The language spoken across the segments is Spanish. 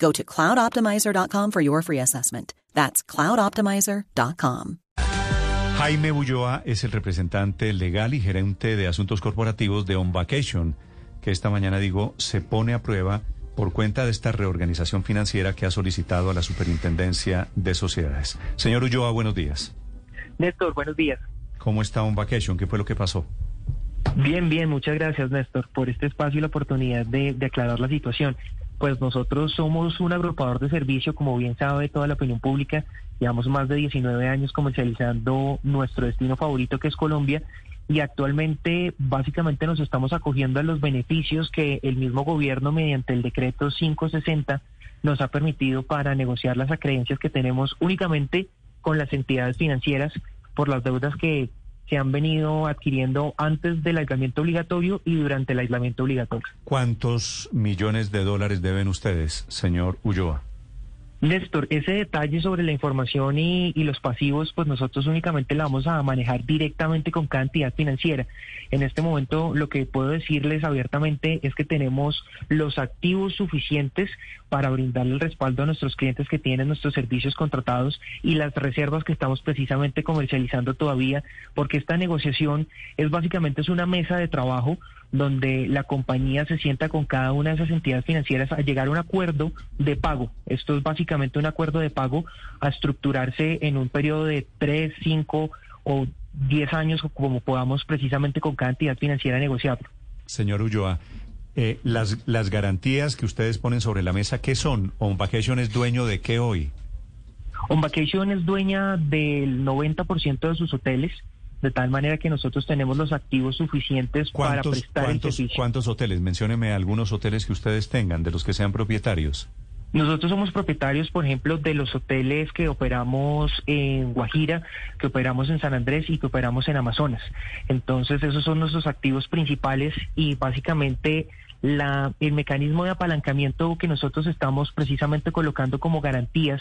Go to cloudoptimizer.com for your free assessment. That's cloudoptimizer.com. Jaime Ulloa es el representante legal y gerente de asuntos corporativos de On Vacation, que esta mañana digo se pone a prueba por cuenta de esta reorganización financiera que ha solicitado a la Superintendencia de Sociedades. Señor Ulloa, buenos días. Néstor, buenos días. ¿Cómo está On Vacation? ¿Qué fue lo que pasó? Bien, bien, muchas gracias Néstor por este espacio y la oportunidad de, de aclarar la situación pues nosotros somos un agrupador de servicio, como bien sabe toda la opinión pública, llevamos más de 19 años comercializando nuestro destino favorito que es Colombia y actualmente básicamente nos estamos acogiendo a los beneficios que el mismo gobierno mediante el decreto 560 nos ha permitido para negociar las acreencias que tenemos únicamente con las entidades financieras por las deudas que se han venido adquiriendo antes del aislamiento obligatorio y durante el aislamiento obligatorio. ¿Cuántos millones de dólares deben ustedes, señor Ulloa? Néstor, ese detalle sobre la información y, los pasivos, pues nosotros únicamente la vamos a manejar directamente con cada entidad financiera. En este momento lo que puedo decirles abiertamente es que tenemos los activos suficientes para brindarle el respaldo a nuestros clientes que tienen nuestros servicios contratados y las reservas que estamos precisamente comercializando todavía, porque esta negociación es básicamente es una mesa de trabajo donde la compañía se sienta con cada una de esas entidades financieras a llegar a un acuerdo de pago. Esto es básicamente un acuerdo de pago a estructurarse en un periodo de tres, cinco o diez años, como podamos precisamente con cada entidad financiera negociarlo. Señor Ulloa, eh, las, las garantías que ustedes ponen sobre la mesa, ¿qué son? ¿On Vacation es dueño de qué hoy? On Vacation es dueña del 90% de sus hoteles de tal manera que nosotros tenemos los activos suficientes para prestar el servicio. ¿Cuántos hoteles? Mencióneme algunos hoteles que ustedes tengan, de los que sean propietarios. Nosotros somos propietarios, por ejemplo, de los hoteles que operamos en Guajira, que operamos en San Andrés y que operamos en Amazonas. Entonces, esos son nuestros activos principales y básicamente la, el mecanismo de apalancamiento que nosotros estamos precisamente colocando como garantías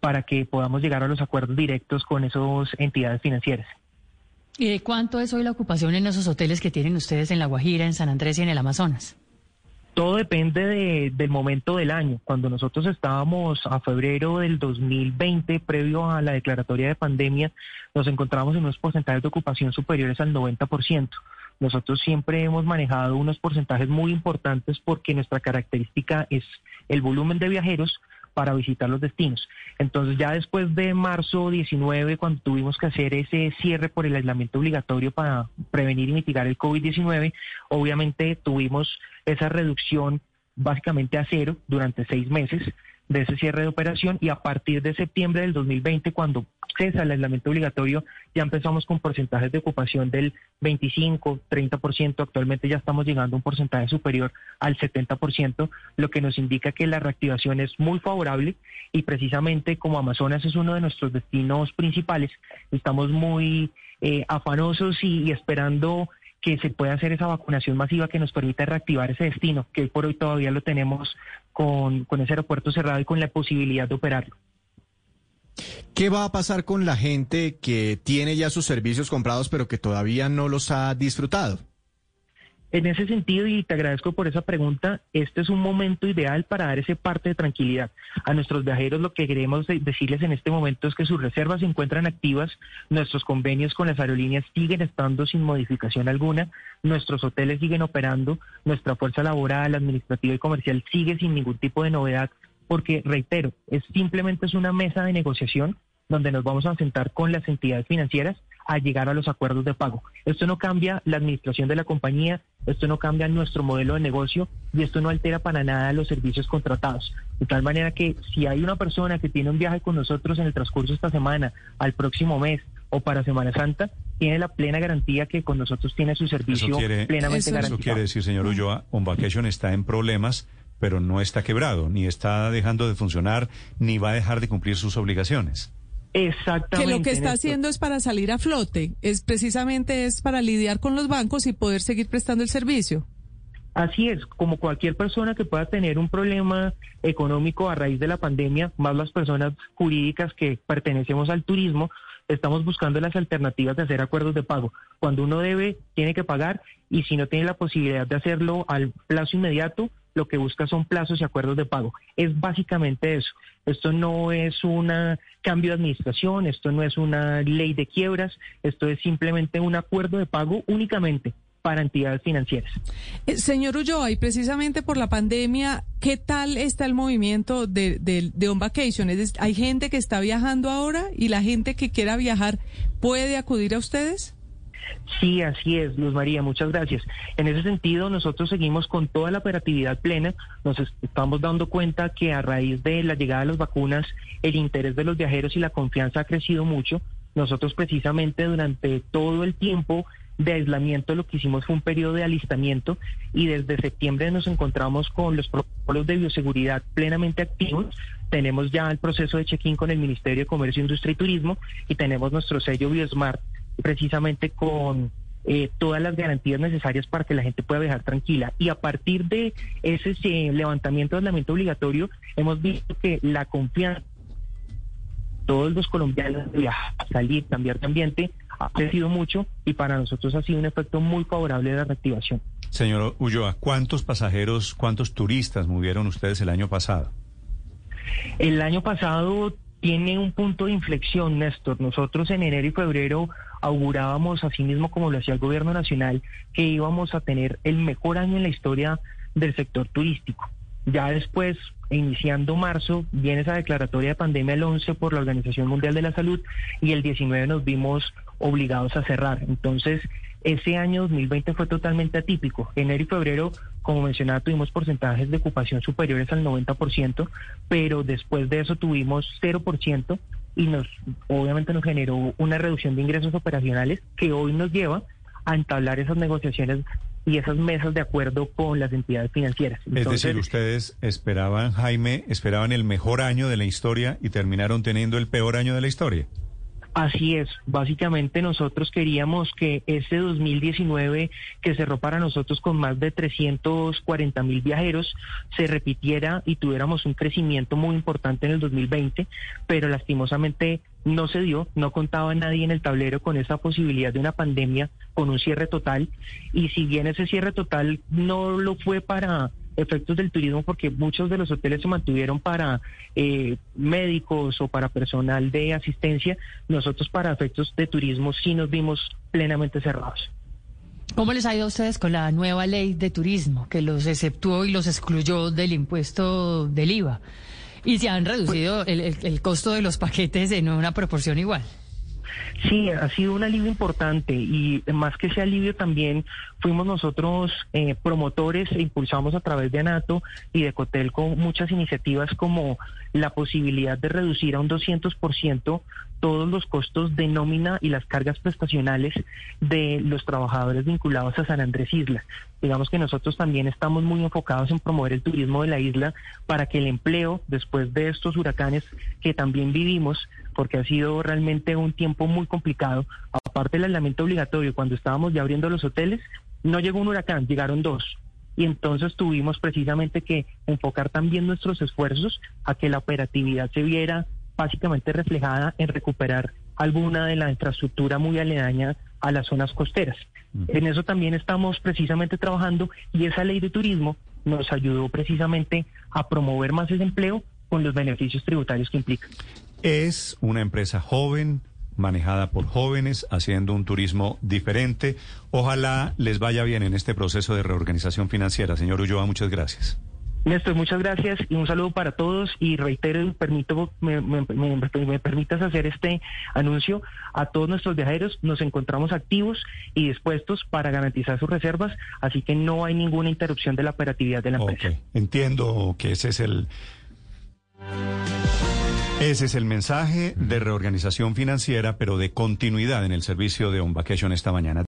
para que podamos llegar a los acuerdos directos con esas entidades financieras. ¿Y de cuánto es hoy la ocupación en esos hoteles que tienen ustedes en La Guajira, en San Andrés y en el Amazonas? Todo depende del momento del año. Cuando nosotros estábamos a febrero del 2020, previo a la declaratoria de pandemia, nos encontramos en unos porcentajes de ocupación superiores al 90%. Nosotros siempre hemos manejado unos porcentajes muy importantes porque nuestra característica es el volumen de viajeros para visitar los destinos. Entonces ya después de marzo 19, cuando tuvimos que hacer ese cierre por el aislamiento obligatorio para prevenir y mitigar el COVID-19, obviamente tuvimos esa reducción básicamente a cero durante seis meses de ese cierre de operación y a partir de septiembre del 2020, cuando cesa el aislamiento obligatorio, ya empezamos con porcentajes de ocupación del 25, 30%, actualmente ya estamos llegando a un porcentaje superior al 70%, lo que nos indica que la reactivación es muy favorable y precisamente como Amazonas es uno de nuestros destinos principales, estamos muy eh, afanosos y esperando que se pueda hacer esa vacunación masiva que nos permita reactivar ese destino, que hoy por hoy todavía lo tenemos con, con ese aeropuerto cerrado y con la posibilidad de operarlo. ¿Qué va a pasar con la gente que tiene ya sus servicios comprados pero que todavía no los ha disfrutado? En ese sentido, y te agradezco por esa pregunta, este es un momento ideal para dar ese parte de tranquilidad. A nuestros viajeros lo que queremos decirles en este momento es que sus reservas se encuentran activas, nuestros convenios con las aerolíneas siguen estando sin modificación alguna, nuestros hoteles siguen operando, nuestra fuerza laboral, administrativa y comercial sigue sin ningún tipo de novedad, porque, reitero, es simplemente es una mesa de negociación donde nos vamos a sentar con las entidades financieras a llegar a los acuerdos de pago. Esto no cambia la administración de la compañía, esto no cambia nuestro modelo de negocio y esto no altera para nada los servicios contratados. De tal manera que si hay una persona que tiene un viaje con nosotros en el transcurso de esta semana, al próximo mes o para Semana Santa, tiene la plena garantía que con nosotros tiene su servicio plenamente eso, garantizado. Eso quiere decir, señor Ulloa, On Vacation está en problemas, pero no está quebrado, ni está dejando de funcionar, ni va a dejar de cumplir sus obligaciones. Exactamente. Que lo que está haciendo es para salir a flote, es precisamente es para lidiar con los bancos y poder seguir prestando el servicio. Así es, como cualquier persona que pueda tener un problema económico a raíz de la pandemia, más las personas jurídicas que pertenecemos al turismo, estamos buscando las alternativas de hacer acuerdos de pago. Cuando uno debe, tiene que pagar y si no tiene la posibilidad de hacerlo al plazo inmediato, lo que busca son plazos y acuerdos de pago. Es básicamente eso. Esto no es un cambio de administración, esto no es una ley de quiebras, esto es simplemente un acuerdo de pago únicamente para entidades financieras. Eh, señor Ulloa, y precisamente por la pandemia, ¿qué tal está el movimiento de, de, de On Vacation? ¿Hay gente que está viajando ahora y la gente que quiera viajar puede acudir a ustedes? Sí, así es, Luz María, muchas gracias. En ese sentido, nosotros seguimos con toda la operatividad plena. Nos estamos dando cuenta que a raíz de la llegada de las vacunas, el interés de los viajeros y la confianza ha crecido mucho. Nosotros precisamente durante todo el tiempo de aislamiento lo que hicimos fue un periodo de alistamiento y desde septiembre nos encontramos con los protocolos de bioseguridad plenamente activos. Tenemos ya el proceso de check-in con el Ministerio de Comercio, Industria y Turismo y tenemos nuestro sello BioSmart precisamente con eh, todas las garantías necesarias para que la gente pueda viajar tranquila. Y a partir de ese eh, levantamiento de aislamiento obligatorio, hemos visto que la confianza todos los colombianos de viajar, salir, cambiar de ambiente, ha crecido mucho y para nosotros ha sido un efecto muy favorable de la reactivación. Señor Ulloa, ¿cuántos pasajeros, cuántos turistas movieron ustedes el año pasado? El año pasado tiene un punto de inflexión, Néstor. Nosotros en enero y febrero augurábamos, así mismo como lo hacía el gobierno nacional, que íbamos a tener el mejor año en la historia del sector turístico. Ya después, iniciando marzo, viene esa declaratoria de pandemia el 11 por la Organización Mundial de la Salud y el 19 nos vimos obligados a cerrar. Entonces, ese año 2020 fue totalmente atípico. Enero y febrero, como mencionaba, tuvimos porcentajes de ocupación superiores al 90%, pero después de eso tuvimos 0% y nos obviamente nos generó una reducción de ingresos operacionales que hoy nos lleva a entablar esas negociaciones y esas mesas de acuerdo con las entidades financieras. es decir, ustedes esperaban, Jaime, esperaban el mejor año de la historia y terminaron teniendo el peor año de la historia. Así es, básicamente nosotros queríamos que ese 2019 que cerró para nosotros con más de 340 mil viajeros se repitiera y tuviéramos un crecimiento muy importante en el 2020, pero lastimosamente no se dio, no contaba nadie en el tablero con esa posibilidad de una pandemia con un cierre total. Y si bien ese cierre total no lo fue para efectos del turismo porque muchos de los hoteles se mantuvieron para eh, médicos o para personal de asistencia. Nosotros para efectos de turismo sí nos vimos plenamente cerrados. ¿Cómo les ha ido a ustedes con la nueva ley de turismo que los exceptuó y los excluyó del impuesto del IVA? Y se han reducido el, el, el costo de los paquetes en una proporción igual. Sí, ha sido un alivio importante y más que ese alivio también fuimos nosotros eh, promotores e impulsamos a través de ANATO y de COTEL con muchas iniciativas como la posibilidad de reducir a un 200% todos los costos de nómina y las cargas prestacionales de los trabajadores vinculados a San Andrés Isla. Digamos que nosotros también estamos muy enfocados en promover el turismo de la isla para que el empleo, después de estos huracanes que también vivimos, porque ha sido realmente un tiempo muy complicado, aparte del aislamiento obligatorio, cuando estábamos ya abriendo los hoteles, no llegó un huracán, llegaron dos. Y entonces tuvimos precisamente que enfocar también nuestros esfuerzos a que la operatividad se viera básicamente reflejada en recuperar alguna de la infraestructura muy aledaña a las zonas costeras. En eso también estamos precisamente trabajando y esa ley de turismo nos ayudó precisamente a promover más ese empleo con los beneficios tributarios que implica. Es una empresa joven, manejada por jóvenes, haciendo un turismo diferente. Ojalá les vaya bien en este proceso de reorganización financiera. Señor Ulloa, muchas gracias. Néstor, muchas gracias y un saludo para todos y reitero, permito, me, me, me, me, permitas hacer este anuncio a todos nuestros viajeros, nos encontramos activos y dispuestos para garantizar sus reservas, así que no hay ninguna interrupción de la operatividad de la empresa. Entiendo que ese es el... Ese es el mensaje de reorganización financiera, pero de continuidad en el servicio de On Vacation esta mañana.